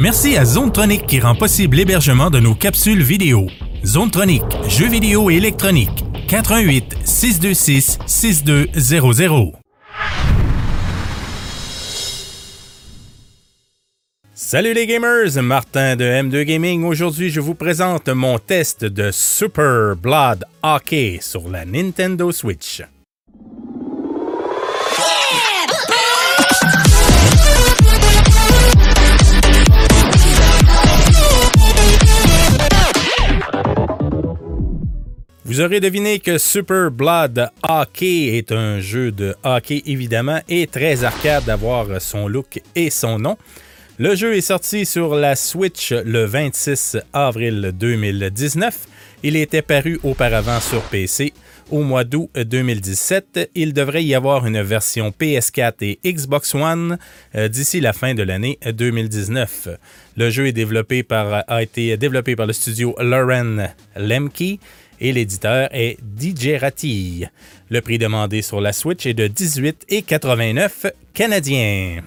Merci à Zonetronic qui rend possible l'hébergement de nos capsules vidéo. Zonetronic, jeux vidéo et électronique. 88 626 6200. Salut les gamers, Martin de M2 Gaming. Aujourd'hui, je vous présente mon test de Super Blood Hockey sur la Nintendo Switch. Vous aurez deviné que Super Blood Hockey est un jeu de hockey évidemment et très arcade d'avoir son look et son nom. Le jeu est sorti sur la Switch le 26 avril 2019. Il était paru auparavant sur PC au mois d'août 2017. Il devrait y avoir une version PS4 et Xbox One euh, d'ici la fin de l'année 2019. Le jeu est développé par, a été développé par le studio Lauren Lemke et l'éditeur est DJ Ratti. Le prix demandé sur la Switch est de 18,89 canadiens.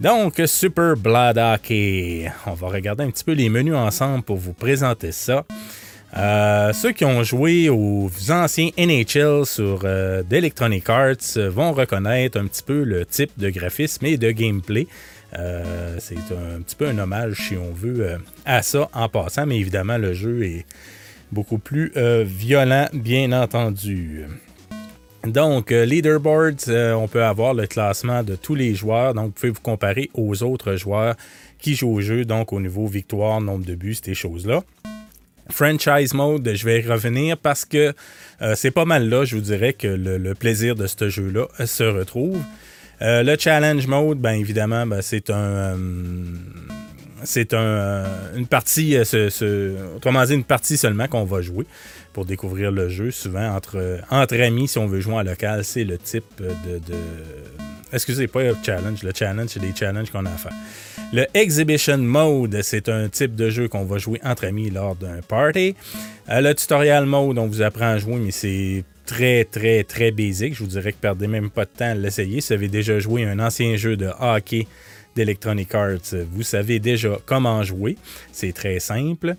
Donc, Super Blood Hockey. On va regarder un petit peu les menus ensemble pour vous présenter ça. Euh, ceux qui ont joué aux anciens NHL sur euh, d'Electronic Arts vont reconnaître un petit peu le type de graphisme et de gameplay. Euh, c'est un petit peu un hommage, si on veut, à ça en passant, mais évidemment, le jeu est, beaucoup plus euh, violent, bien entendu. Donc, euh, leaderboards, euh, on peut avoir le classement de tous les joueurs. Donc, vous pouvez vous comparer aux autres joueurs qui jouent au jeu, donc au niveau victoire, nombre de buts, ces choses-là. Franchise mode, je vais y revenir parce que c'est pas mal là, je vous dirais, que le, plaisir de ce jeu-là se retrouve. le challenge mode, bien évidemment, ben, c'est un c'est un, une partie, euh, autrement dit, une partie seulement qu'on va jouer pour découvrir le jeu. Souvent, entre, amis, si on veut jouer en local, c'est le type de, Excusez, pas le challenge. Le challenge, c'est des challenges qu'on a à faire. Le Exhibition Mode, c'est un type de jeu qu'on va jouer entre amis lors d'un party. Euh, le Tutorial Mode, on vous apprend à jouer, mais c'est très, très, très basique. Je vous dirais que perdez même pas de temps à l'essayer. Vous avez déjà joué un ancien jeu de hockey d'Electronic Arts. Vous savez déjà comment jouer. C'est très simple.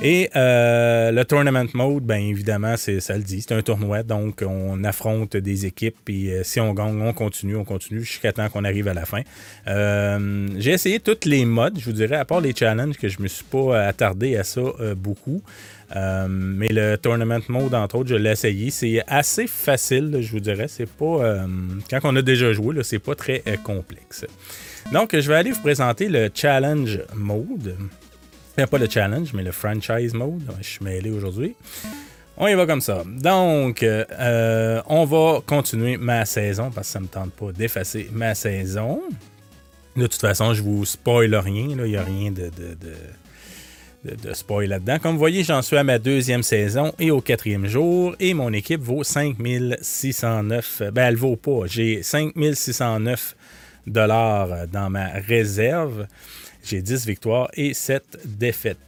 Et euh, le tournament mode, bien évidemment, ça le dit, c'est un tournoi, donc on affronte des équipes, et euh, si on gagne, on continue, on continue jusqu'à temps qu'on arrive à la fin. Euh, j'ai essayé tous les modes, je vous dirais, à part les challenges, que je me suis pas attardé à ça beaucoup. mais le tournament mode, entre autres, je l'ai essayé. C'est assez facile, je vous dirais. C'est pas. quand on a déjà joué, c'est pas très complexe. Donc, je vais aller vous présenter le challenge mode. pas le challenge, mais le franchise mode. Je suis mêlé aujourd'hui. On y va comme ça. Donc, euh, on va continuer ma saison parce que ça ne me tente pas d'effacer ma saison. De toute façon, je vous spoil rien. Il n'y a rien de, de, spoil là-dedans. Comme vous voyez, j'en suis à ma deuxième saison et au quatrième jour. Et mon équipe vaut 5609. Ben, elle vaut pas. J'ai 5609 dollars dans ma réserve. J'ai 10 victoires et 7 défaites.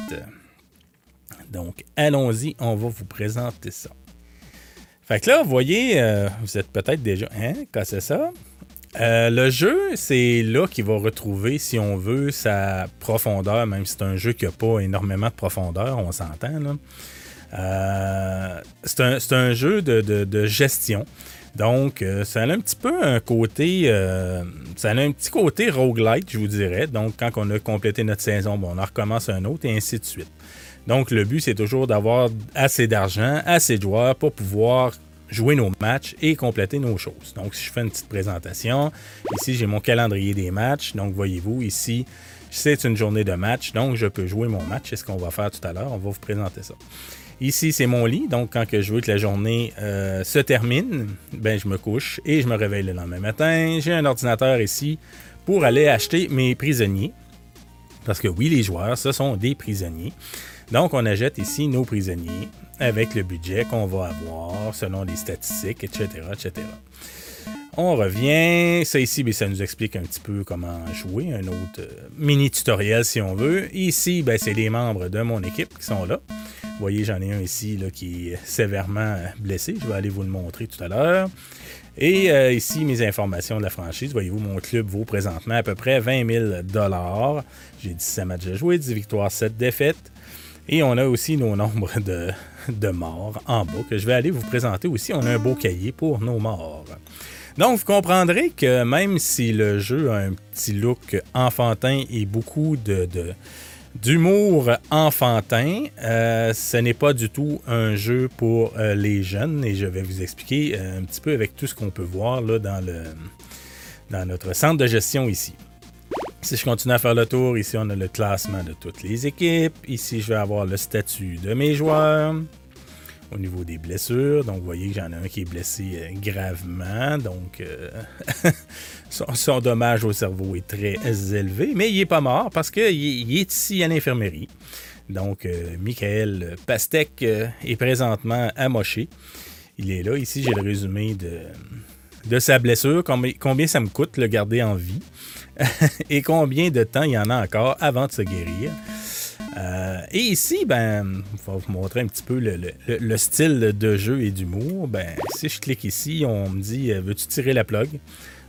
Donc, allons-y, on va vous présenter ça. Fait que là, vous voyez, euh, vous êtes peut-être déjà. Hein, c'est ça? Euh, le jeu, c'est là qu'il va retrouver, si on veut, sa profondeur, même si c'est un jeu qui n'a pas énormément de profondeur, on s'entend. Euh, c'est un, jeu de gestion. Donc, euh, ça a un petit peu un côté. Euh, ça a un petit côté roguelite, je vous dirais. Donc, quand on a complété notre saison, bon, on en recommence un autre et ainsi de suite. Donc, le but, c'est toujours d'avoir assez d'argent, assez de joueurs pour pouvoir jouer nos matchs et compléter nos choses. Donc, si je fais une petite présentation, ici, j'ai mon calendrier des matchs. Donc, voyez-vous, ici, c'est une journée de match. Donc, je peux jouer mon match. C'est ce qu'on va faire tout à l'heure. On va vous présenter ça. Ici, c'est mon lit. Donc, quand je veux que la journée euh, se termine, ben, je me couche et je me réveille le lendemain matin. J'ai un ordinateur ici pour aller acheter mes prisonniers. Parce que oui, les joueurs, ce sont des prisonniers. Donc, on achète ici nos prisonniers avec le budget qu'on va avoir selon les statistiques, etc., etc. On revient. Ça ici, ben, ça nous explique un petit peu comment jouer. Un autre euh, mini tutoriel si on veut. Ici, ben, c'est les membres de mon équipe qui sont là. Vous voyez, j'en ai un ici là, qui est sévèrement blessé. Je vais aller vous le montrer tout à l'heure. Et euh, ici, mes informations de la franchise. Voyez-vous, mon club vaut présentement à peu près 20 000 J'ai 17 matchs à jouer, 10 victoires, 7 défaites. Et on a aussi nos nombres de, de morts en bas que je vais aller vous présenter aussi. On a un beau cahier pour nos morts. Donc, vous comprendrez que même si le jeu a un petit look enfantin et beaucoup d'humour enfantin, euh, ce n'est pas du tout un jeu pour euh, les jeunes et je vais vous expliquer euh, un petit peu avec tout ce qu'on peut voir dans notre centre de gestion ici. Si je continue à faire le tour, ici on a le classement de toutes les équipes. Ici je vais avoir le statut de mes joueurs au niveau des blessures. Donc, vous voyez que j'en ai un qui est blessé euh, gravement. Donc, euh, son, dommage au cerveau est très élevé. Mais il n'est pas mort parce qu'il est ici à l'infirmerie. Donc, euh, Michael Pastek est présentement amoché. Il est là. Ici, j'ai le résumé de, de sa blessure. Combien ça me coûte le garder en vie? et combien de temps il y en a encore avant de se guérir? Euh, et ici, ben, je vais vous montrer un petit peu le, style de jeu et d'humour. Ben, si je clique ici, on me dit euh, Veux-tu tirer la plug?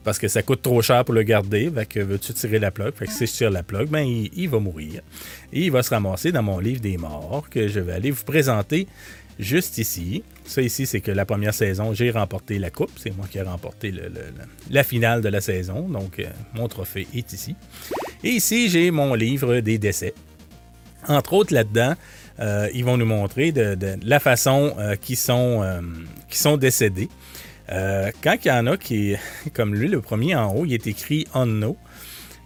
Parce que ça coûte trop cher pour le garder. Fait que veux-tu tirer la plug? Fait que si je tire la plug, ben, il, va mourir. Et il va se ramasser dans mon livre des morts que je vais aller vous présenter juste ici. Ça ici, c'est que la première saison, j'ai remporté la coupe. C'est moi qui ai remporté la finale de la saison. Donc, euh, mon trophée est ici. Et ici, j'ai mon livre des décès. Entre autres, là-dedans, euh, ils vont nous montrer la façon euh, qu'ils sont, euh, décédés. quand il y en a qui, comme lui, le premier en haut, il est écrit Unknown.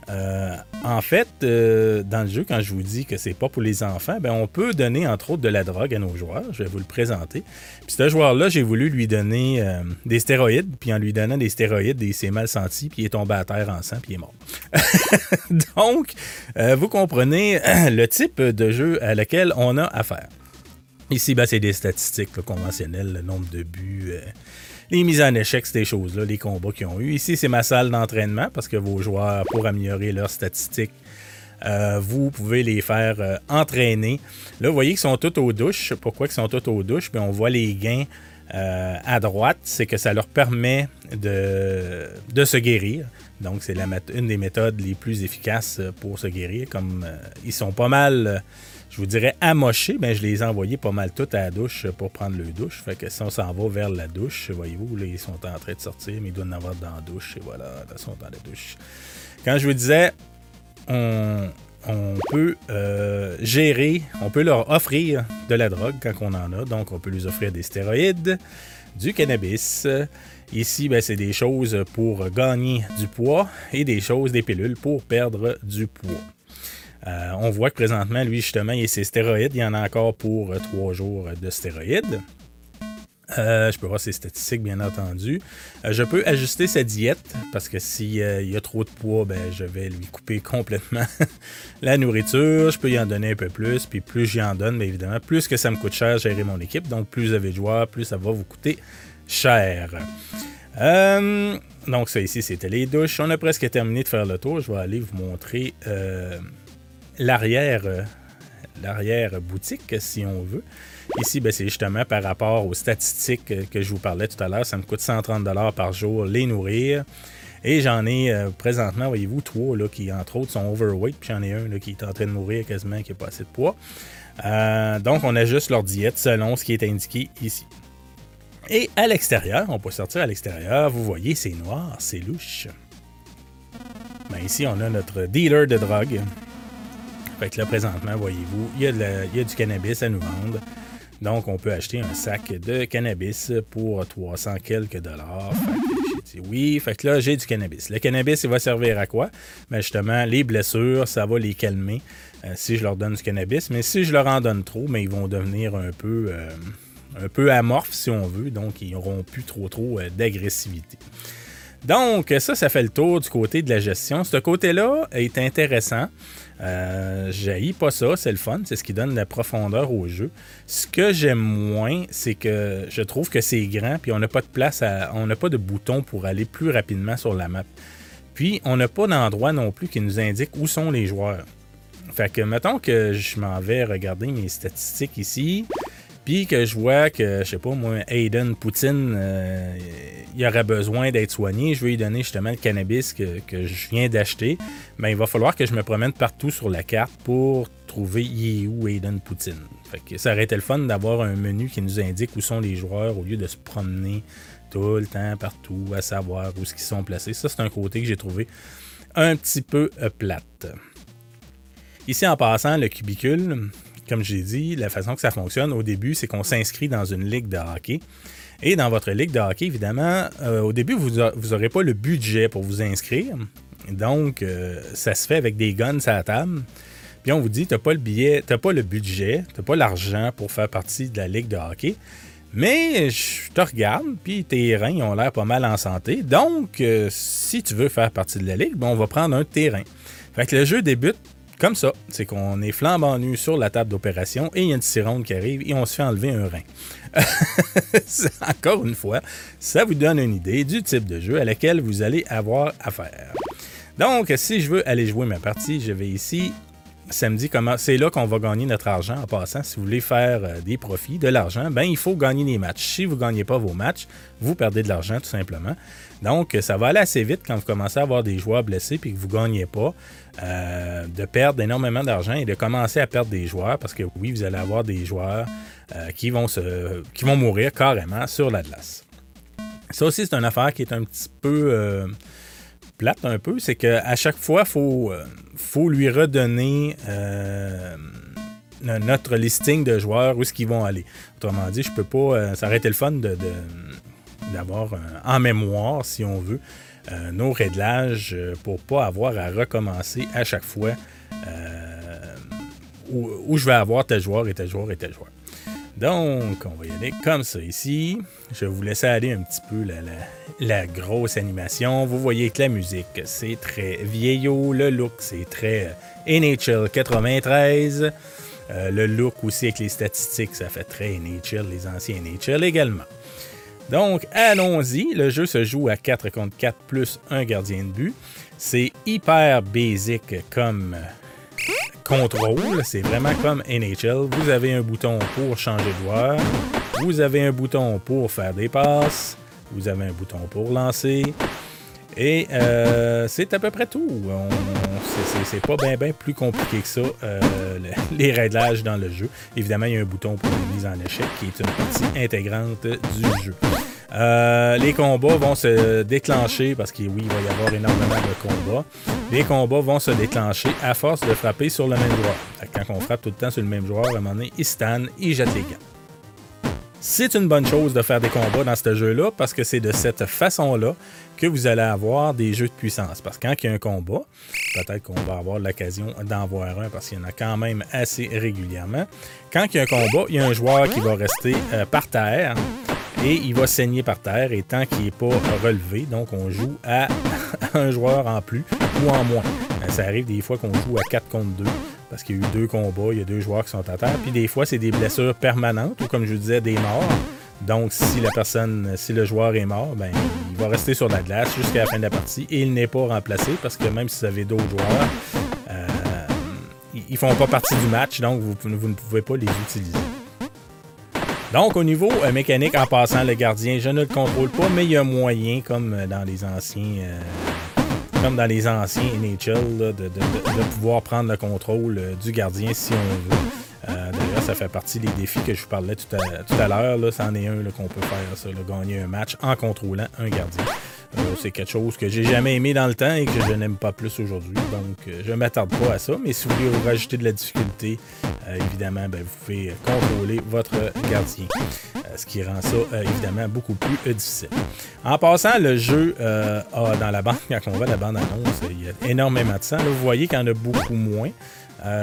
Euh, en fait, euh, dans le jeu, quand je vous dis que c'est pas pour les enfants, ben, on peut donner entre autres de la drogue à nos joueurs. Je vais vous le présenter. Puis ce joueur-là, j'ai voulu lui donner euh, des stéroïdes. Puis en lui donnant des stéroïdes, il s'est mal senti, puis il est tombé à terre en sang, puis il est mort. Donc, vous comprenez le type de jeu à lequel on a affaire. Ici, ben, c'est des statistiques conventionnelles, le nombre de buts les mises en échec, ces choses-là, les combats qu'ils ont eu. Ici, c'est ma salle d'entraînement parce que vos joueurs, pour améliorer leurs statistiques, euh, vous pouvez les faire euh, entraîner. Là, vous voyez qu'ils sont tous aux douches. Pourquoi ils sont tous aux douches? On voit les gains euh, à droite. C'est que ça leur permet de, de se guérir. Donc, c'est une des méthodes les plus efficaces pour se guérir. Comme ils sont pas mal je vous dirais amochés, ben, je les ai envoyés pas mal toutes à la douche pour prendre le douche. Fait que si on s'en va vers la douche, voyez-vous, là, ils sont en train de sortir, mais ils doivent en avoir dans la douche, et voilà, là, ils sont dans la douche. Quand je vous disais, on, peut euh, gérer, on peut leur offrir de la drogue quand on en a. Donc, on peut leur offrir des stéroïdes, du cannabis. Ici, ben, c'est des choses pour gagner du poids et des choses, des pilules pour perdre du poids. Euh, on voit que présentement, lui, justement, il a ses stéroïdes. Il y en a encore pour euh, trois jours de stéroïdes. Euh, je peux voir ses statistiques, bien entendu. je peux ajuster sa diète parce que s'il y a trop de poids, ben, je vais lui couper complètement la nourriture. Je peux y en donner un peu plus. Puis plus j'y en donne, mais évidemment, plus que ça me coûte cher gérer mon équipe. Donc plus vous avez de joueurs, plus ça va vous coûter cher. donc ça ici, c'était les douches. On a presque terminé de faire le tour. Je vais aller vous montrer l'arrière euh, l'arrière boutique, si on veut. Ici, ben, c'est justement par rapport aux statistiques que je vous parlais tout à l'heure. Ça me coûte 130 par jour les nourrir. Et j'en ai euh, présentement, voyez-vous, trois là, qui, entre autres, sont overweight. Puis j'en ai un qui est en train de mourir quasiment, qui n'a pas assez de poids. Euh, donc, on ajuste leur diète selon ce qui est indiqué ici. Et à l'extérieur, on peut sortir à l'extérieur. Vous voyez, c'est noir, c'est louche. Ben, ici, on a notre dealer de drogue. Fait que là, présentement, voyez-vous, il y, a du cannabis à nous vendre. Donc, on peut acheter un sac de cannabis pour 300 quelques dollars. Oui, fait que là, j'ai du cannabis. Le cannabis, il va servir à quoi? Ben justement, les blessures, ça va les calmer euh, si je leur donne du cannabis. Mais si je leur en donne trop, mais ben, ils vont devenir un peu, euh, un peu amorphes, si on veut. Donc, ils n'auront plus trop, trop euh, d'agressivité. Donc, ça, ça fait le tour du côté de la gestion. Ce côté-là est intéressant. Euh, pas ça, c'est le fun, c'est ce qui donne la profondeur au jeu. Ce que j'aime moins, c'est que je trouve que c'est grand, puis on n'a pas de place, on n'a pas de bouton pour aller plus rapidement sur la map. Puis on n'a pas d'endroit non plus qui nous indique où sont les joueurs. Fait que mettons que je m'en vais regarder mes statistiques ici, que je vois que, je sais pas, moi, Aiden Poutine, euh, il aurait besoin d'être soigné, je vais lui donner justement le cannabis que, je viens d'acheter, ben, il va falloir que je me promène partout sur la carte pour trouver il Aiden Poutine. Fait que ça aurait été le fun d'avoir un menu qui nous indique où sont les joueurs au lieu de se promener tout le temps partout à savoir où ils sont placés. Ça, c'est un côté que j'ai trouvé un petit peu euh, plate. Ici, en passant, le cubicule, comme j'ai dit, la façon que ça fonctionne au début, c'est qu'on s'inscrit dans une ligue de hockey. Et dans votre ligue de hockey, évidemment, euh, au début, vous n'aurez pas le budget pour vous inscrire. Donc, euh, ça se fait avec des guns à la table. Puis on vous dit, tu n'as pas le billet, tu pas le budget, tu pas l'argent pour faire partie de la ligue de hockey. Mais je te regarde, puis tes reins ont l'air pas mal en santé. Donc, euh, si tu veux faire partie de la ligue, ben, on va prendre un terrain. Fait que le jeu débute comme ça. C'est qu'on est flambant nu sur la table d'opération et il y a une sironde qui arrive et on se fait enlever un rein. Encore une fois, ça vous donne une idée du type de jeu à laquelle vous allez avoir affaire. Donc, si je veux aller jouer ma partie, je vais ici samedi, comment c'est là qu'on va gagner notre argent en passant. Si vous voulez faire euh, des profits, de l'argent, ben il faut gagner des matchs. Si vous ne gagnez pas vos matchs, vous perdez de l'argent tout simplement. Donc, ça va aller assez vite quand vous commencez à avoir des joueurs blessés et que vous ne gagnez pas, euh, de perdre énormément d'argent et de commencer à perdre des joueurs parce que oui, vous allez avoir des joueurs euh, qui, vont se, qui vont mourir carrément sur la glace. Ça aussi, c'est une affaire qui est un petit peu plate un peu, c'est qu'à chaque fois, il faut, euh, faut lui redonner euh, notre listing de joueurs, où est-ce qu'ils vont aller. Autrement dit, je peux pas. Euh, ça aurait été le fun de, d'avoir en mémoire, si on veut, nos réglages pour pas avoir à recommencer à chaque fois où, où, je vais avoir tel joueur et tel joueur et tel joueur. Donc, on va y aller comme ça ici. Je vais vous laisser aller un petit peu la, grosse animation. Vous voyez que la musique, c'est très vieillot. Le look, c'est très euh, NHL 93. Euh, le look aussi avec les statistiques, ça fait très NHL, les anciens NHL également. Donc, allons-y. Le jeu se joue à 4 contre 4 plus un gardien de but. C'est hyper basic comme contrôle. C'est vraiment comme NHL. Vous avez un bouton pour changer de joueur. Vous avez un bouton pour faire des passes. Vous avez un bouton pour lancer. Et euh, c'est à peu près tout. C'est pas bien ben plus compliqué que ça, euh, les réglages dans le jeu. Évidemment, il y a un bouton pour la mise en échec qui est une partie intégrante du jeu. Euh, les combats vont se déclencher parce que oui, il va y avoir énormément de combats. Les combats vont se déclencher à force de frapper sur le même joueur. Quand on frappe tout le temps sur le même joueur, à un moment donné, il stand, il jette les gants. C'est une bonne chose de faire des combats dans ce jeu-là parce que c'est de cette façon-là que vous allez avoir des jeux de puissance. Parce que quand il y a un combat, peut-être qu'on va avoir l'occasion d'en voir un parce qu'il y en a quand même assez régulièrement. Quand il y a un combat, il y a un joueur qui va rester euh, par terre et il va saigner par terre et tant qu'il n'est pas relevé, donc on joue à un joueur en plus ou en moins. Euh, ça arrive des fois qu'on joue à 4 contre 2 parce qu'il y a eu deux combats, il y a deux joueurs qui sont à terre. Puis des fois, c'est des blessures permanentes ou comme je disais, des morts. Donc, si la personne, si le joueur est mort, ben, il va rester sur la glace jusqu'à la fin de la partie et il n'est pas remplacé parce que même si vous avez d'autres joueurs, euh, ils ne font pas partie du match, donc vous ne pouvez pas les utiliser. Donc, au niveau euh, mécanique, en passant le gardien, je ne le contrôle pas, mais il y a moyen, comme euh, dans les anciens. Euh, comme dans les anciens NHL, de, pouvoir prendre le contrôle du gardien si on veut. D'ailleurs, ça fait partie des défis que je vous parlais tout à, l'heure. C'en est un qu'on peut faire, gagner un match en contrôlant un gardien. C'est quelque chose que j'ai jamais aimé dans le temps et que je n'aime pas plus aujourd'hui. Donc, je ne m'attarde pas à ça. Mais si vous voulez rajouter de la difficulté, évidemment, ben, vous pouvez contrôler votre gardien. ce qui rend ça, évidemment, beaucoup plus difficile. En passant, le jeu a dans la bande, quand on voit la bande-annonce, il y a énormément de sang. vous voyez qu'il y en a beaucoup moins.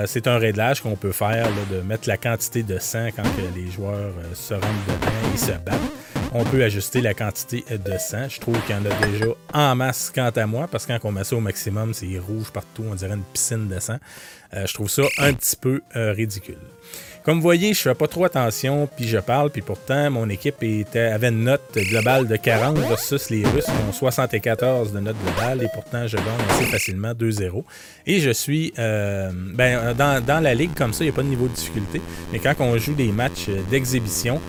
c'est un réglage qu'on peut faire de mettre la quantité de sang quand les joueurs se rendent dedans et se battent on peut ajuster la quantité de sang. Je trouve qu'il y en a déjà en masse quant à moi, parce que quand on met ça au maximum, c'est rouge partout, on dirait une piscine de sang. je trouve ça un petit peu ridicule. Comme vous voyez, je fais pas trop attention, puis je parle, puis pourtant, mon équipe était, avait une note globale de 40 versus les Russes qui ont 74 de note globale, et pourtant, je gagne assez facilement 2-0. Et je suis, euh, ben, dans, la ligue comme ça, il n'y a pas de niveau de difficulté, mais quand on joue des matchs d'exhibition,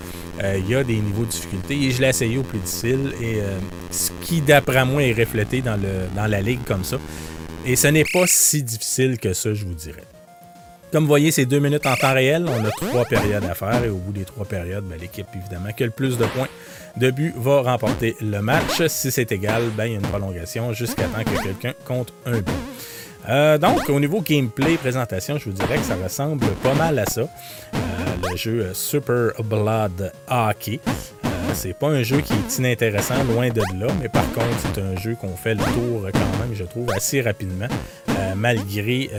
euh, il y a des niveaux de difficulté et je l'ai essayé au plus difficile et euh, ce qui d'après moi est reflété dans, le, dans la ligue comme ça. Et ce n'est pas si difficile que ça, je vous dirais. Comme vous voyez, c'est deux minutes en temps réel. On a trois périodes à faire et au bout des trois périodes, ben, l'équipe, évidemment, qui a le plus de points de but va remporter le match. Si c'est égal, ben, il y a une prolongation jusqu'à temps que quelqu'un compte un but. Euh, donc, au niveau gameplay, présentation, je vous dirais que ça ressemble pas mal à ça. Euh, le jeu Super Blood Hockey. Euh, c'est pas un jeu qui est inintéressant, loin de là, mais par contre, c'est un jeu qu'on fait le tour quand même, je trouve, assez rapidement, malgré,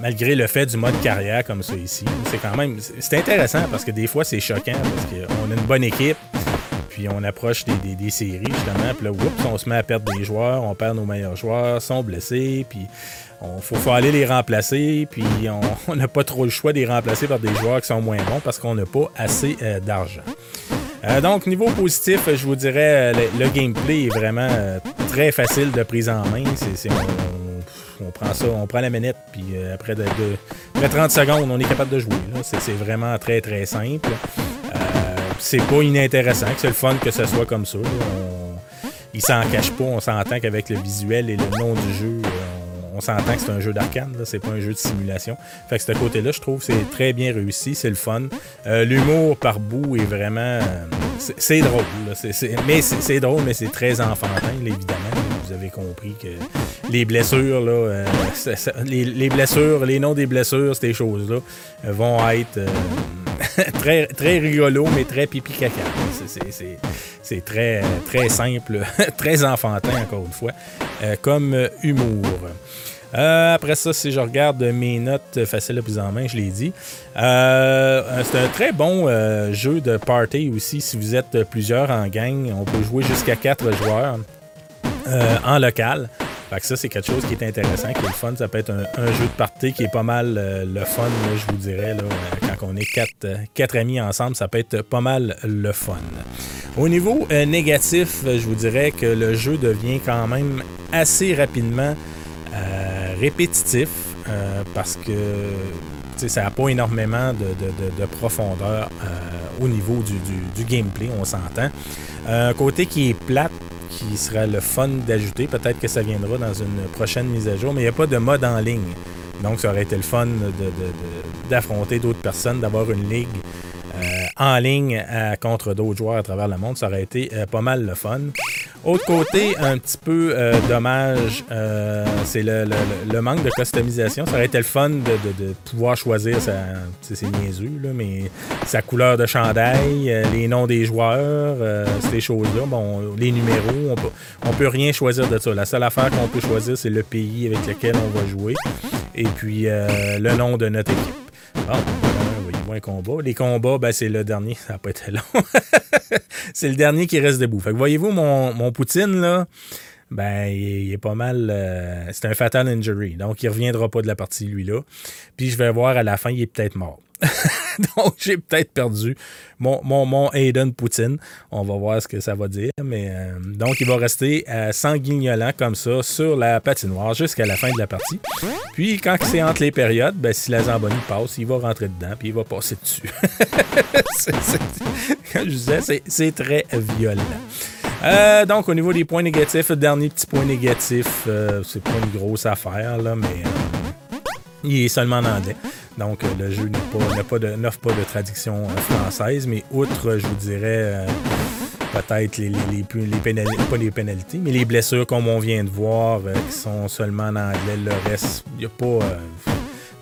malgré le fait du mode carrière comme ça ici. C'est quand même, c'est intéressant parce que des fois, c'est choquant parce qu'on a une bonne équipe, puis on approche des, séries, justement. Puis là, oups, on se met à perdre des joueurs, on perd nos meilleurs joueurs, sont blessés, puis on faut, aller les remplacer, puis on n'a pas trop le choix de les remplacer par des joueurs qui sont moins bons parce qu'on n'a pas assez euh, d'argent. Euh, donc, niveau positif, je vous dirais, euh, le, gameplay est vraiment très facile de prise en main. On, prend ça, on prend la manette, puis après, de, 30 secondes, on est capable de jouer. C'est vraiment très, très simple c'est pas inintéressant, c'est le fun que ce soit comme ça. il s'en cache pas, on s'entend qu'avec le visuel et le nom du jeu, on, s'entend que c'est un jeu d'arcade, c'est pas un jeu de simulation. Fait que ce côté-là, je trouve c'est très bien réussi, c'est le fun. Euh, l'humour par bout est vraiment. Euh, c'est drôle, mais c'est drôle, mais c'est très enfantin, évidemment. Vous avez compris que les blessures, euh, les, blessures, les noms des blessures, ces choses-là, vont être très, très rigolo, mais très pipi caca. C'est très, très simple, très enfantin, encore une fois, euh, comme humour. Euh, après ça, si je regarde mes notes faciles à plus en main, je l'ai dit. Euh, c'est un très bon jeu de party aussi. Si vous êtes plusieurs en gang, on peut jouer jusqu'à quatre joueurs en local. Fait que ça, c'est quelque chose qui est intéressant, qui est le fun. Ça peut être un, jeu de party qui est pas mal euh, le fun, je vous dirais. Là, euh, quand on est quatre, euh, quatre, amis ensemble, ça peut être pas mal le fun. Au niveau négatif, je vous dirais que le jeu devient quand même assez rapidement répétitif parce que ça n'a pas énormément de, profondeur au niveau du, du gameplay, on s'entend. Un côté qui est plate qui sera le fun d'ajouter. Peut-être que ça viendra dans une prochaine mise à jour, mais il n'y a pas de mode en ligne. Donc, ça aurait été le fun d'affronter d'autres personnes, d'avoir une ligue euh, en ligne contre d'autres joueurs à travers le monde. Ça aurait été euh, pas mal le fun. Autre côté, un petit peu euh, dommage, c'est le, manque de customisation. Ça aurait été le fun de, pouvoir choisir sa, niaiseux, là, mais sa couleur de chandail, les noms des joueurs, ces choses-là. Bon, les numéros, on peut, on peut rien choisir de ça. La seule affaire qu'on peut choisir, c'est le pays avec lequel on va jouer et puis le nom de notre équipe. Bon, combat. Les combats, ben, c'est le dernier. Ça n'a pas été long. c'est le dernier qui reste debout. Fait que voyez-vous, mon, mon Poutine, là, ben, il, est pas mal. Euh, c'est un fatal injury. Donc, il reviendra pas de la partie, lui-là. Puis, je vais voir à la fin, il est peut-être mort. Donc, j'ai peut-être perdu mon, mon, mon, Aiden Poutine. On va voir ce que ça va dire. Mais euh, donc, il va rester euh, sanguignolant comme ça sur la patinoire jusqu'à la fin de la partie. Puis, quand c'est entre les périodes, ben, si la Zamboni passe, il va rentrer dedans puis il va passer dessus. comme je disais, c'est très violent. Euh, donc, au niveau des points négatifs, dernier petit point négatif, c'est pas une grosse affaire, là, mais il est seulement en anglais. Donc, euh, le jeu n'offre pas, de, traduction euh, française, mais outre, je vous dirais, euh, peut-être les, les, pénalités, pas les pénalités, mais les blessures, comme on vient de voir, qui sont seulement en anglais. Le reste, il n'y a pas.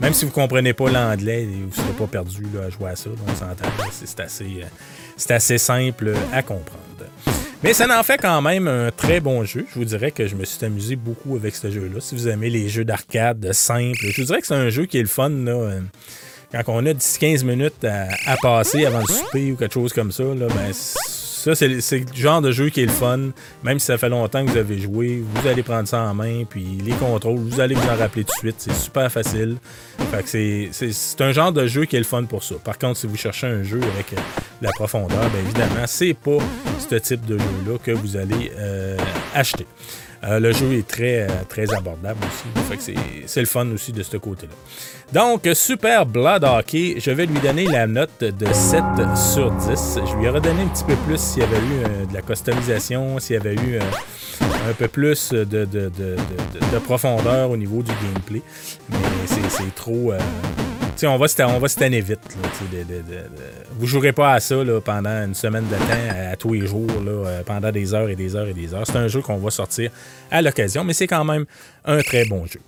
même si vous ne comprenez pas l'anglais, vous ne serez pas perdu à jouer à ça. On s'entend. C'est assez, assez simple à comprendre. Mais ça en fait quand même un très bon jeu. Je vous dirais que je me suis amusé beaucoup avec ce jeu-là. Si vous aimez les jeux d'arcade simples, je vous dirais que c'est un jeu qui est le fun. Là, euh, quand on a 10-15 minutes à, passer avant le souper ou quelque chose comme ça, là, ben, ça, c'est le genre de jeu qui est le fun. Même si ça fait longtemps que vous avez joué, vous allez prendre ça en main, puis les contrôles, vous allez vous en rappeler tout de suite. C'est super facile. Fait que c'est un genre de jeu qui est le fun pour ça. Par contre, si vous cherchez un jeu avec euh, la profondeur, bien évidemment, c'est pas ce type de jeu-là que vous allez euh, acheter. Euh, le jeu est très, très abordable aussi. c'est le fun aussi de ce côté-là. Donc, Super Blood Hockey, je vais lui donner la note de 7 sur 10. Je lui aurais donné un petit peu plus s'il y avait eu de la customisation, s'il y avait eu un peu plus de, profondeur au niveau du gameplay. Mais c'est trop. On va, on se tanner vite. vous ne jouerez pas à ça pendant une semaine de temps, à, tous les jours, euh, pendant des heures et des heures et des heures. C'est un jeu qu'on va sortir à l'occasion, mais c'est quand même un très bon jeu.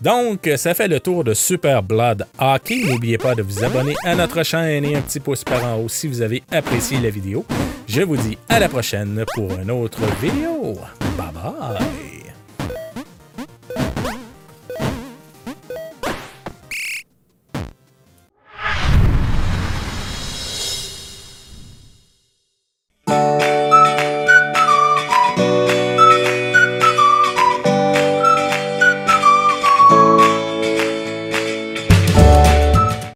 Donc, ça fait le tour de Super Blood Hockey. N'oubliez pas de vous abonner à notre chaîne et un petit pouce par en haut si vous avez apprécié la vidéo. Je vous dis à la prochaine pour une autre vidéo. Bye bye!